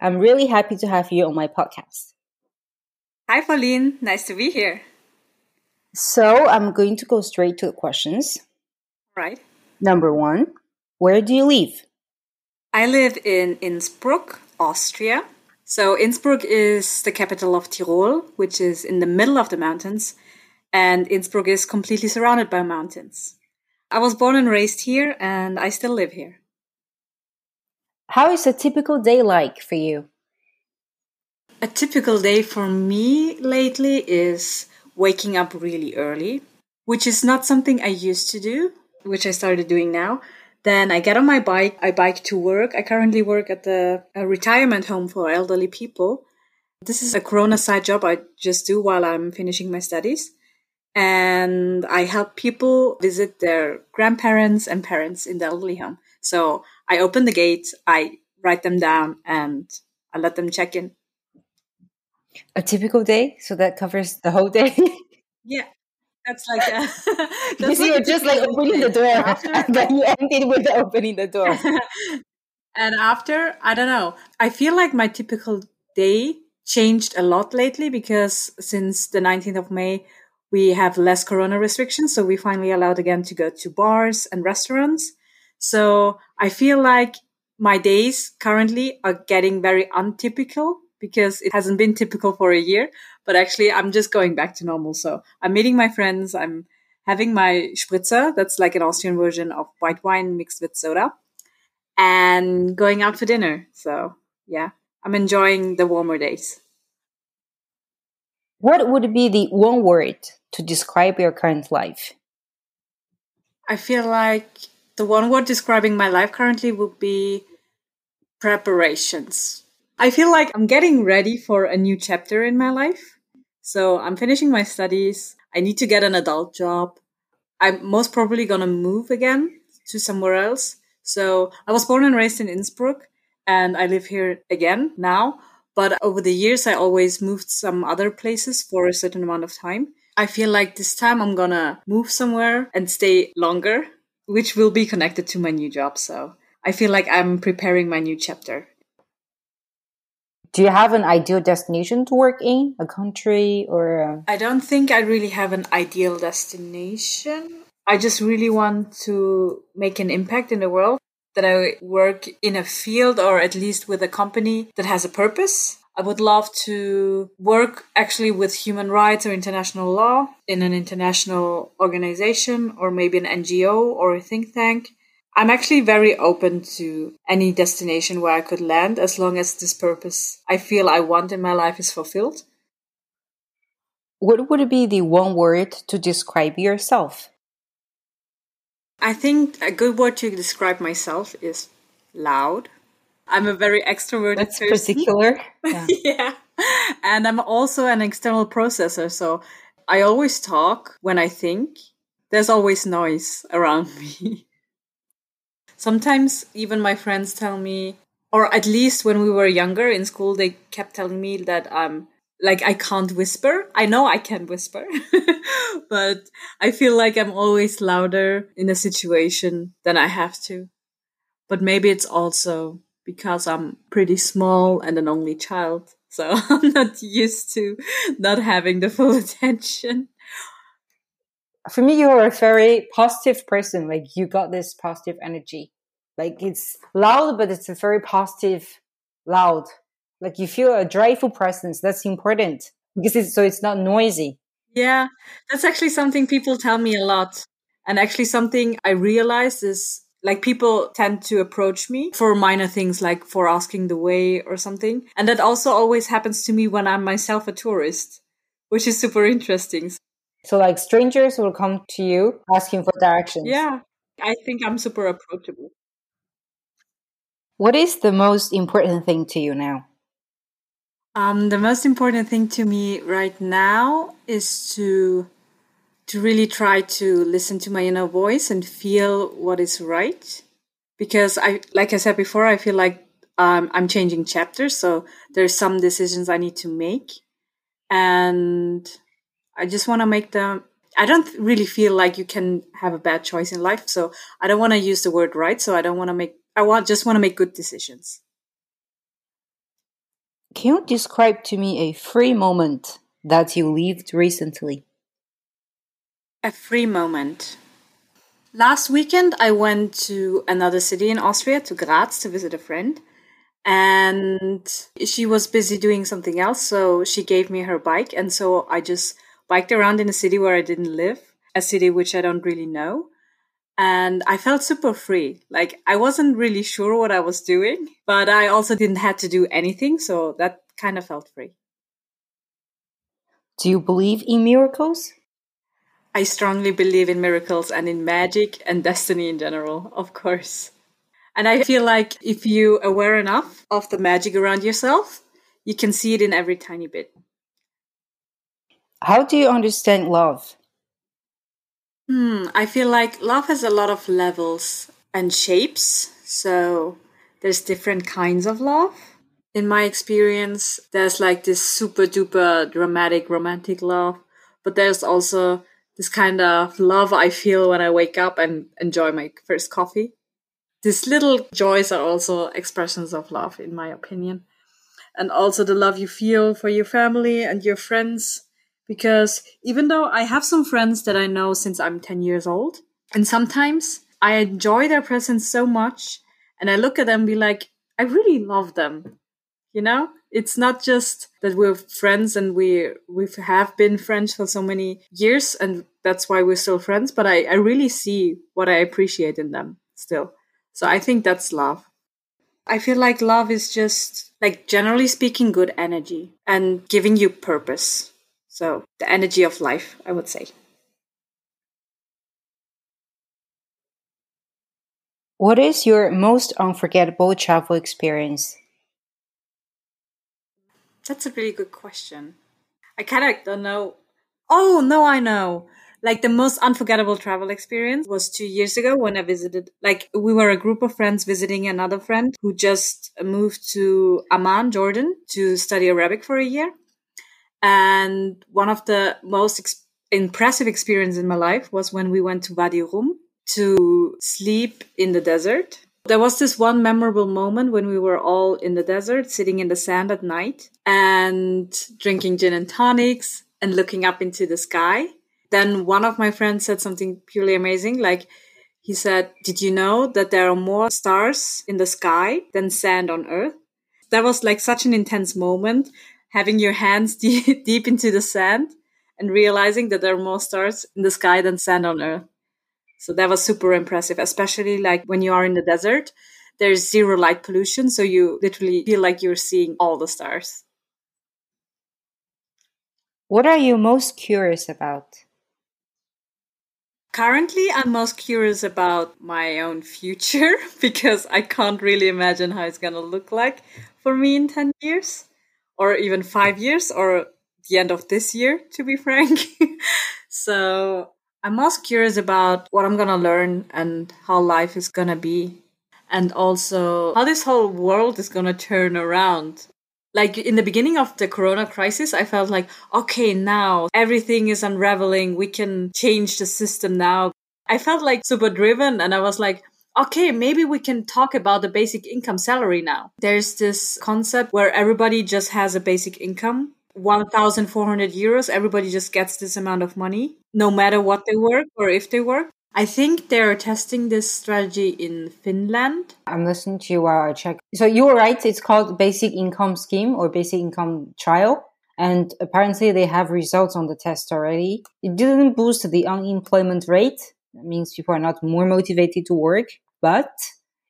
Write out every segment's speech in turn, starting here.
I'm really happy to have you on my podcast. Hi, Pauline. Nice to be here. So, I'm going to go straight to the questions. Right. Number one, where do you live? I live in Innsbruck, Austria. So, Innsbruck is the capital of Tyrol, which is in the middle of the mountains, and Innsbruck is completely surrounded by mountains. I was born and raised here, and I still live here. How is a typical day like for you? A typical day for me lately is waking up really early, which is not something I used to do, which I started doing now. Then I get on my bike, I bike to work. I currently work at the retirement home for elderly people. This is a Corona side job I just do while I'm finishing my studies. And I help people visit their grandparents and parents in the elderly home. So I open the gate, I write them down, and I let them check in. A typical day, so that covers the whole day. yeah, that's like a, that's you see, like you're just like opening the door, after, and then you ended with opening the door. and after, I don't know. I feel like my typical day changed a lot lately because since the 19th of May, we have less corona restrictions. So we finally allowed again to go to bars and restaurants. So I feel like my days currently are getting very untypical because it hasn't been typical for a year, but actually I'm just going back to normal. So I'm meeting my friends. I'm having my spritzer. That's like an Austrian version of white wine mixed with soda and going out for dinner. So yeah, I'm enjoying the warmer days. What would be the one word to describe your current life? I feel like the one word describing my life currently would be preparations. I feel like I'm getting ready for a new chapter in my life. So I'm finishing my studies. I need to get an adult job. I'm most probably going to move again to somewhere else. So I was born and raised in Innsbruck and I live here again now. But over the years, I always moved some other places for a certain amount of time. I feel like this time I'm going to move somewhere and stay longer which will be connected to my new job. So I feel like I'm preparing my new chapter. Do you have an ideal destination to work in, a country or? I don't think I really have an ideal destination. I just really want to make an impact in the world. That I work in a field or at least with a company that has a purpose I would love to work actually with human rights or international law in an international organization or maybe an NGO or a think tank. I'm actually very open to any destination where I could land as long as this purpose I feel I want in my life is fulfilled. What would be the one word to describe yourself? I think a good word to describe myself is loud. I'm a very extroverted That's person. particular. Yeah. yeah. And I'm also an external processor. So I always talk when I think. There's always noise around me. Sometimes even my friends tell me, or at least when we were younger in school, they kept telling me that I'm like I can't whisper. I know I can whisper, but I feel like I'm always louder in a situation than I have to. But maybe it's also because I'm pretty small and an only child. So I'm not used to not having the full attention. For me, you're a very positive person. Like you got this positive energy. Like it's loud, but it's a very positive loud. Like you feel a joyful presence. That's important because it's so it's not noisy. Yeah, that's actually something people tell me a lot. And actually something I realized is like people tend to approach me for minor things like for asking the way or something. And that also always happens to me when I'm myself a tourist, which is super interesting. So like strangers will come to you asking for directions. Yeah. I think I'm super approachable. What is the most important thing to you now? Um, the most important thing to me right now is to to really try to listen to my inner voice and feel what is right. Because I, like I said before, I feel like um, I'm changing chapters. So there's some decisions I need to make. And I just want to make them. I don't really feel like you can have a bad choice in life. So I don't want to use the word right. So I don't want to make, I want, just want to make good decisions. Can you describe to me a free moment that you lived recently? A free moment. Last weekend, I went to another city in Austria, to Graz, to visit a friend. And she was busy doing something else, so she gave me her bike. And so I just biked around in a city where I didn't live, a city which I don't really know. And I felt super free. Like I wasn't really sure what I was doing, but I also didn't have to do anything. So that kind of felt free. Do you believe in miracles? I strongly believe in miracles and in magic and destiny in general, of course. And I feel like if you are aware enough of the magic around yourself, you can see it in every tiny bit. How do you understand love? Hmm, I feel like love has a lot of levels and shapes. So there's different kinds of love. In my experience, there's like this super duper dramatic romantic love, but there's also this kind of love I feel when I wake up and enjoy my first coffee. These little joys are also expressions of love, in my opinion. And also the love you feel for your family and your friends. Because even though I have some friends that I know since I'm 10 years old, and sometimes I enjoy their presence so much, and I look at them and be like, I really love them. You know? It's not just that we're friends and we we have been friends for so many years and that's why we're still friends but I, I really see what i appreciate in them still. So i think that's love. I feel like love is just like generally speaking good energy and giving you purpose. So the energy of life i would say. What is your most unforgettable travel experience that's a really good question. I kind of don't know. Oh, no, I know. Like the most unforgettable travel experience was two years ago when I visited, like we were a group of friends visiting another friend who just moved to Amman, Jordan to study Arabic for a year. And one of the most ex- impressive experiences in my life was when we went to Wadi Rum to sleep in the desert there was this one memorable moment when we were all in the desert, sitting in the sand at night and drinking gin and tonics and looking up into the sky. Then one of my friends said something purely amazing. Like he said, Did you know that there are more stars in the sky than sand on earth? That was like such an intense moment, having your hands deep, deep into the sand and realizing that there are more stars in the sky than sand on earth. So that was super impressive, especially like when you are in the desert, there's zero light pollution. So you literally feel like you're seeing all the stars. What are you most curious about? Currently, I'm most curious about my own future because I can't really imagine how it's going to look like for me in 10 years or even five years or the end of this year, to be frank. so I'm most curious about what I'm going to learn and how life is going to be. And also how this whole world is going to turn around. Like in the beginning of the corona crisis, I felt like, okay, now everything is unraveling. We can change the system now. I felt like super driven and I was like, okay, maybe we can talk about the basic income salary now. There's this concept where everybody just has a basic income 1,400 euros. Everybody just gets this amount of money, no matter what they work or if they work. I think they're testing this strategy in Finland. I'm listening to you while I check. So you were right. It's called basic income scheme or basic income trial. And apparently they have results on the test already. It didn't boost the unemployment rate. That means people are not more motivated to work, but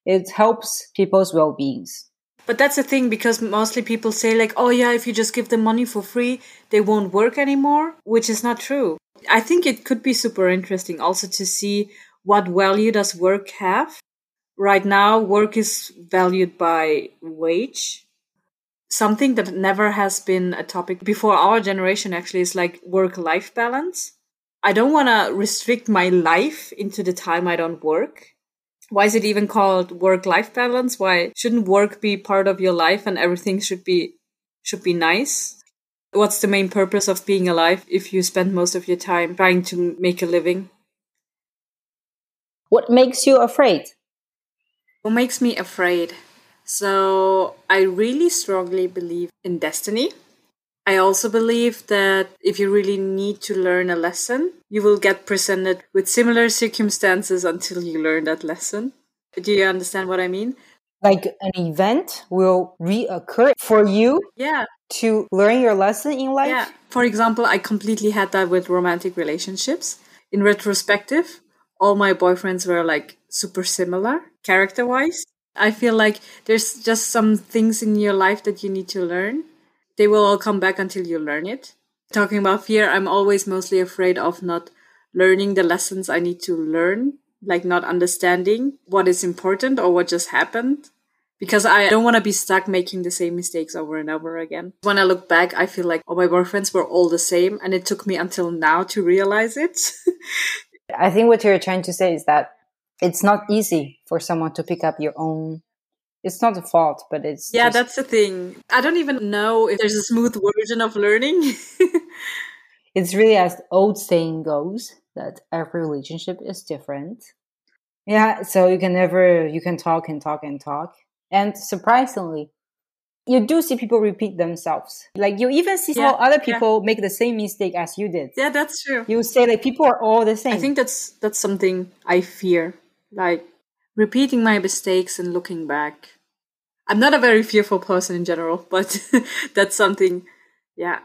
it helps people's well-beings. But that's the thing because mostly people say like, oh yeah, if you just give them money for free, they won't work anymore, which is not true. I think it could be super interesting also to see what value does work have. Right now, work is valued by wage. Something that never has been a topic before our generation actually is like work life balance. I don't want to restrict my life into the time I don't work why is it even called work life balance? Why shouldn't work be part of your life and everything should be should be nice? What's the main purpose of being alive if you spend most of your time trying to make a living? What makes you afraid? What makes me afraid? So I really strongly believe in destiny. I also believe that if you really need to learn a lesson, you will get presented with similar circumstances until you learn that lesson. Do you understand what I mean? Like an event will reoccur for you Yeah. to learn your lesson in life. Yeah. For example, I completely had that with romantic relationships. In retrospective, all my boyfriends were like super similar character wise. I feel like there's just some things in your life that you need to learn. They will all come back until you learn it. Talking about fear, I'm always mostly afraid of not learning the lessons I need to learn, like not understanding what is important or what just happened. Because I don't want to be stuck making the same mistakes over and over again. When I look back, I feel like all my boyfriends were all the same, and it took me until now to realize it. I think what you're trying to say is that it's not easy for someone to pick up your own. It's not a fault, but it's Yeah, just- that's the thing. I don't even know if there's a smooth version of learning. it's really as the old saying goes that every relationship is different. Yeah, so you can never you can talk and talk and talk, and surprisingly, you do see people repeat themselves. Like you even see Yeah, how other yeah. people make the same mistake as you did. yeah, that's true. You say like people are all the same. I think that's that's something I fear. Like repeating my mistakes and looking back. I'm not a very fearful person in general, but that's something yeah.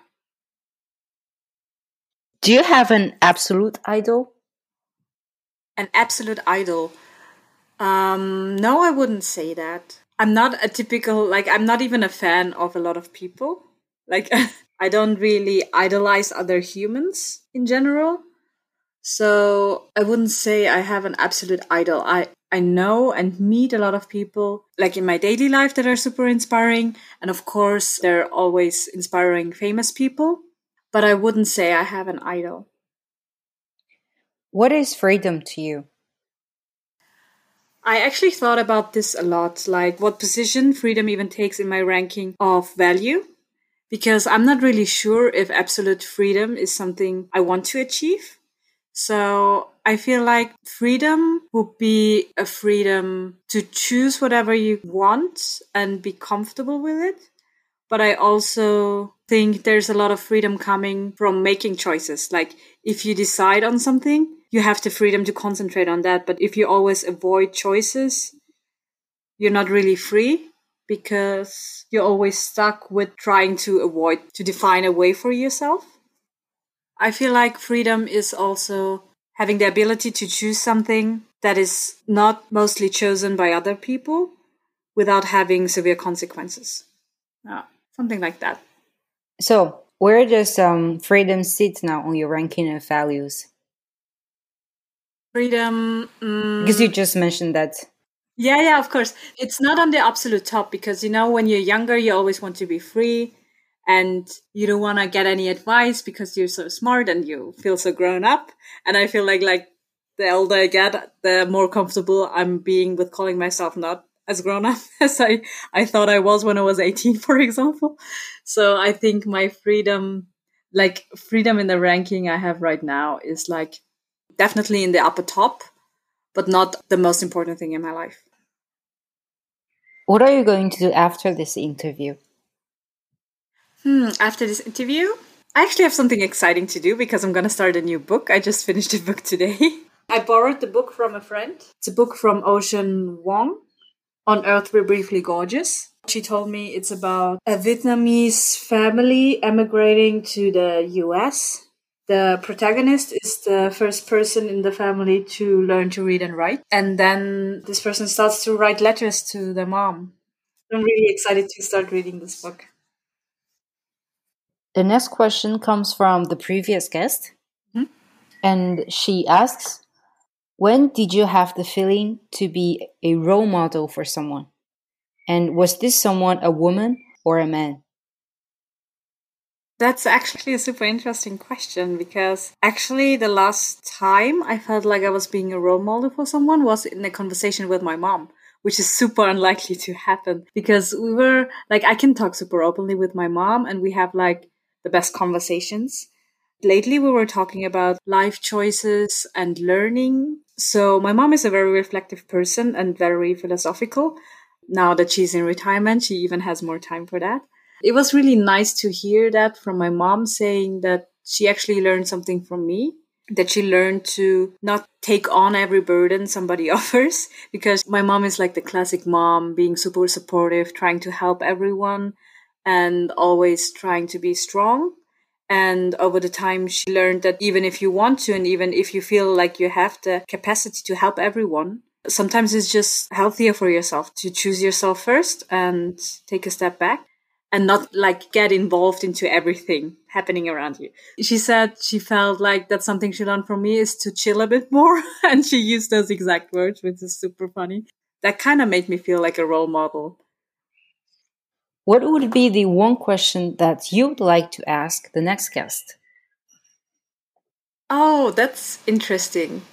Do you have an absolute idol? An absolute idol. Um no, I wouldn't say that. I'm not a typical like I'm not even a fan of a lot of people. Like I don't really idolize other humans in general. So I wouldn't say I have an absolute idol. I I know and meet a lot of people like in my daily life that are super inspiring and of course they're always inspiring famous people, but I wouldn't say I have an idol. What is freedom to you? I actually thought about this a lot, like what position freedom even takes in my ranking of value. Because I'm not really sure if absolute freedom is something I want to achieve. So I feel like freedom would be a freedom to choose whatever you want and be comfortable with it. But I also think there's a lot of freedom coming from making choices. Like if you decide on something, you have the freedom to concentrate on that. But if you always avoid choices, you're not really free because you're always stuck with trying to avoid to define a way for yourself. I feel like freedom is also having the ability to choose something that is not mostly chosen by other people without having severe consequences. Yeah, something like that. So, where does um, freedom sit now on your ranking of values? Freedom. mm, Because you just mentioned that. Yeah, yeah, of course. It's not on the absolute top because, you know, when you're younger, you always want to be free and you don't want to get any advice because you're so smart and you feel so grown up. And I feel like, like, the older I get, the more comfortable I'm being with calling myself not as grown up as I, I thought I was when I was 18, for example. So I think my freedom, like freedom in the ranking I have right now is like definitely in the upper top, but not the most important thing in my life. What are you going to do after this interview? Hmm, after this interview, I actually have something exciting to do because I'm going to start a new book. I just finished a book today. I borrowed the book from a friend. It's a book from Ocean Vuong, On Earth We're Briefly Gorgeous. She told me it's about a Vietnamese family emigrating to the US. The protagonist is the first person in the family to learn to read and write. And then this person starts to write letters to their mom. I'm really excited to start reading this book. The next question comes from the previous guest. Mhm. And she asks When did you have the feeling to be a role model for someone? And was this someone a woman or a man? That's actually a super interesting question because actually the last time I felt like I was being a role model for someone was in a conversation with my mom, which is super unlikely to happen because we were like, I can talk super openly with my mom and we have like the best conversations. Lately, we were talking about life choices and learning. So my mom is a very reflective person and very philosophical. Now that she's in retirement, she even has more time for that. It was really nice to hear that from my mom saying that she actually learned something from me that she learned to not take on every burden somebody offers because my mom is like the classic mom being super supportive trying to help everyone and always trying to be strong and over the time she learned that even if you want to and even if you feel like you have the capacity to help everyone sometimes it's just healthier for yourself to choose yourself first and take a step back and not like get involved into everything happening around you. She said she felt like that's something she learned from me is to chill a bit more. and she used those exact words, which is super funny. That kind of made me feel like a role model. What would be the one question that you'd like to ask the next guest? Oh, that's interesting.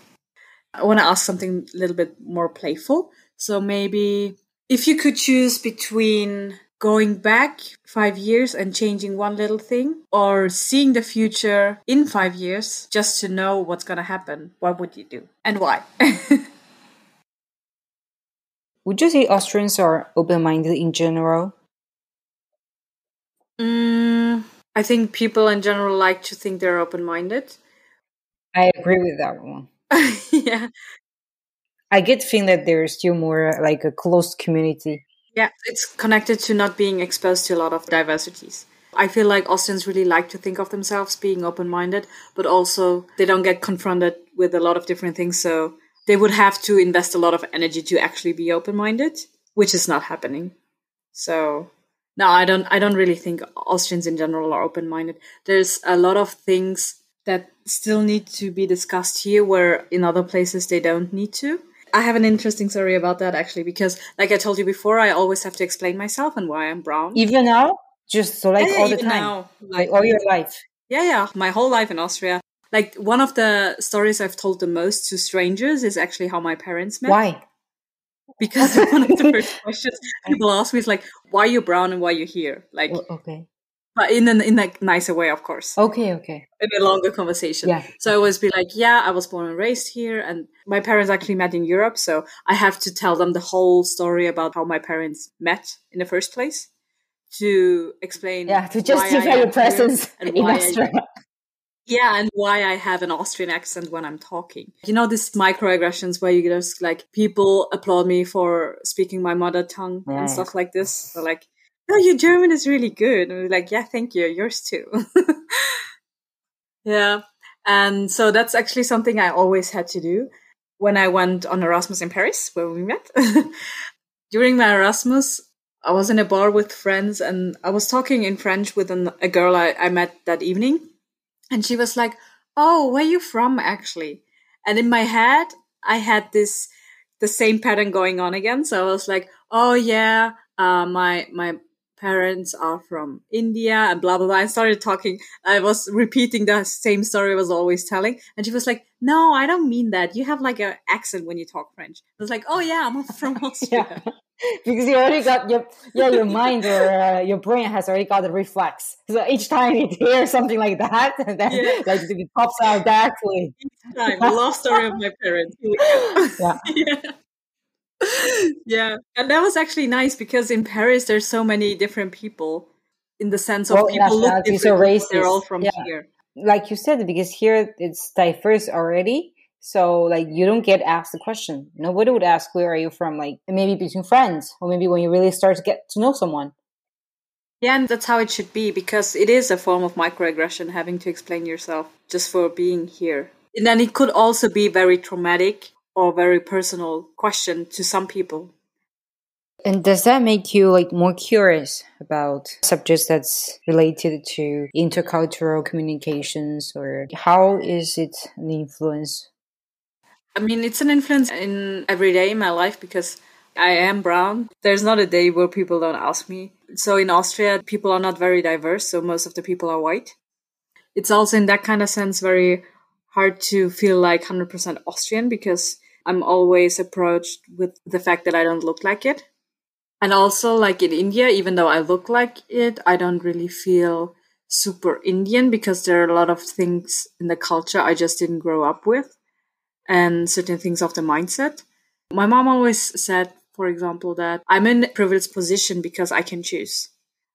I want to ask something a little bit more playful. So maybe if you could choose between going back five years and changing one little thing or seeing the future in five years just to know what's going to happen, what would you do and why? would you say Austrians are open minded in general? I think people in general like to think they're open minded. I agree with that one. yeah. I get feeling that there's still more like a closed community yeah, it's connected to not being exposed to a lot of diversities. I feel like Austrians really like to think of themselves being open minded, but also they don't get confronted with a lot of different things. So they would have to invest a lot of energy to actually be open minded, which is not happening. So no, I don't I don't really think Austrians in general are open minded. There's a lot of things that still need to be discussed here where in other places they don't need to. I have an interesting story about that actually, because like I told you before, I always have to explain myself and why I'm brown. Even now, just so like yeah, all the time, now, like, like all your life. Yeah, yeah, my whole life in Austria. Like one of the stories I've told the most to strangers is actually how my parents met. Why? Because one of the first questions people ask me is like, "Why are you brown and why are you here?" Like, okay, but in an in a nicer way, of course. Okay, okay. In a longer conversation. Yeah. So I always be like, yeah, I was born and raised here, and my parents actually met in Europe, so I have to tell them the whole story about how my parents met in the first place to explain. Yeah, to justify your presence and in Austria. Yeah, and why I have an Austrian accent when I'm talking. You know, these microaggressions where you just like people applaud me for speaking my mother tongue yeah. and stuff like this. So like oh, your German is really good. And we're like, yeah, thank you. Yours too. yeah. And so that's actually something I always had to do when I went on Erasmus in Paris, where we met. During my Erasmus, I was in a bar with friends and I was talking in French with an, a girl I, I met that evening. And she was like, Oh, where are you from actually? And in my head, I had this, the same pattern going on again. So I was like, Oh yeah, uh, my, my parents are from India and blah blah blah. I started talking. I was repeating the same story I was always telling, and she was like, "No, I don't mean that. You have like an accent when you talk French." I was like, "Oh yeah, I'm from Austria." yeah. Because you already got your yeah your mind or uh, your brain has already got the reflex. So each time you hear something like that, and then yeah. like it pops out directly. Each time, the love story of my parents. yeah. yeah yeah, and that was actually nice because in Paris there's so many different people in the sense of well, people look different. They're all from yeah. here. Like you said, because here it's diverse already. So like you don't get asked the question. Nobody would ask where are you from, like maybe between friends, or maybe when you really start to get to know someone. Yeah, and that's how it should be because it is a form of microaggression having to explain yourself just for being here. And then it could also be very traumatic or very personal question to some people. And does that make you like more curious about subjects that's related to intercultural communications or how is it an influence? I mean, it's an influence in every day in my life because I am brown. There's not a day where people don't ask me. So in Austria, people are not very diverse, so most of the people are white. It's also in that kind of sense very hard to feel like 100% Austrian because I'm always approached with the fact that I don't look like it. And also, like in India, even though I look like it, I don't really feel super Indian because there are a lot of things in the culture I just didn't grow up with and certain things of the mindset. My mom always said for example, that I'm in a privileged position because I can choose.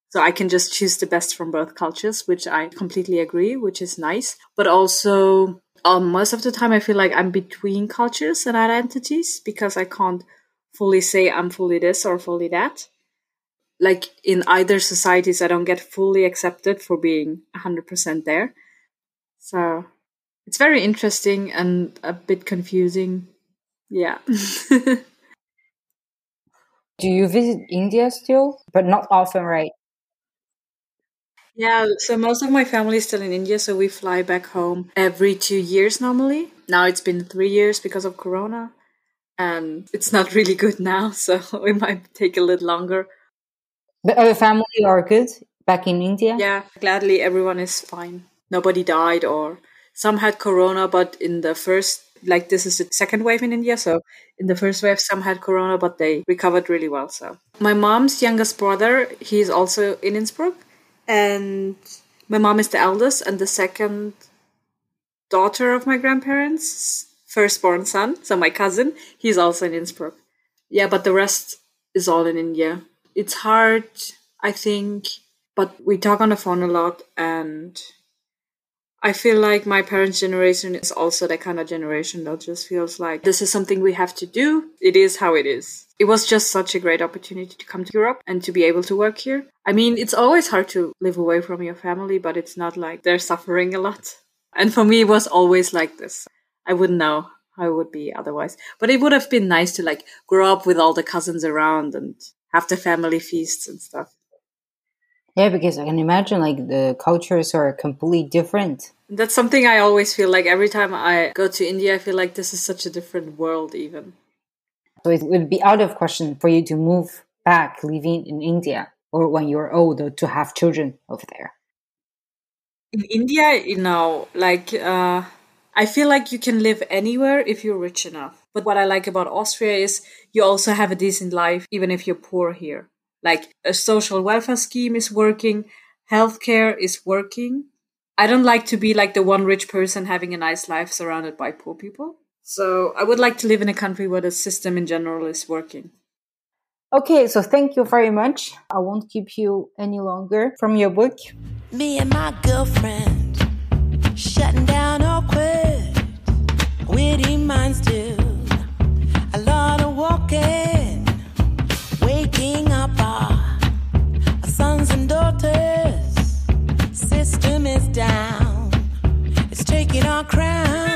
So I can just choose the best from both cultures, which I completely agree, which is nice. But also, um, most of the time, I feel like I'm between cultures and identities because I can't fully say I'm fully this or fully that. Like in either societies, I don't get fully accepted for being 100% there. So it's very interesting and a bit confusing. Yeah. Do you visit India still? But not often, right? Yeah, so most of my family is still in India, so we fly back home every two years normally. Now it's been three years because of Corona, and it's not really good now, so it might take a little longer. But our family are good back in India? Yeah, gladly everyone is fine. Nobody died, or some had Corona, but in the first, like this is the second wave in India, so in the first wave, some had Corona, but they recovered really well. So my mom's youngest brother, he's also in Innsbruck and my mom is the eldest and the second daughter of my grandparents firstborn son so my cousin he's also in innsbruck yeah but the rest is all in india it's hard i think but we talk on the phone a lot and I feel like my parents' generation is also that kind of generation that just feels like this is something we have to do. It is how it is. It was just such a great opportunity to come to Europe and to be able to work here. I mean, it's always hard to live away from your family, but it's not like they're suffering a lot. And for me, it was always like this. I wouldn't know how it would be otherwise. But it would have been nice to like grow up with all the cousins around and have the family feasts and stuff. Yeah, because I can imagine like the cultures are completely different. That's something I always feel like every time I go to India, I feel like this is such a different world, even. So it would be out of question for you to move back living in India or when you're older to have children over there. In India, you know, like, uh, I feel like you can live anywhere if you're rich enough. But what I like about Austria is you also have a decent life, even if you're poor here. Like a social welfare scheme is working, healthcare is working. I don't like to be like the one rich person having a nice life surrounded by poor people. So I would like to live in a country where the system in general is working. Okay, so thank you very much. I won't keep you any longer from your book. Me and my girlfriend shutting down awkward, witty minds do down. It's taking our crown.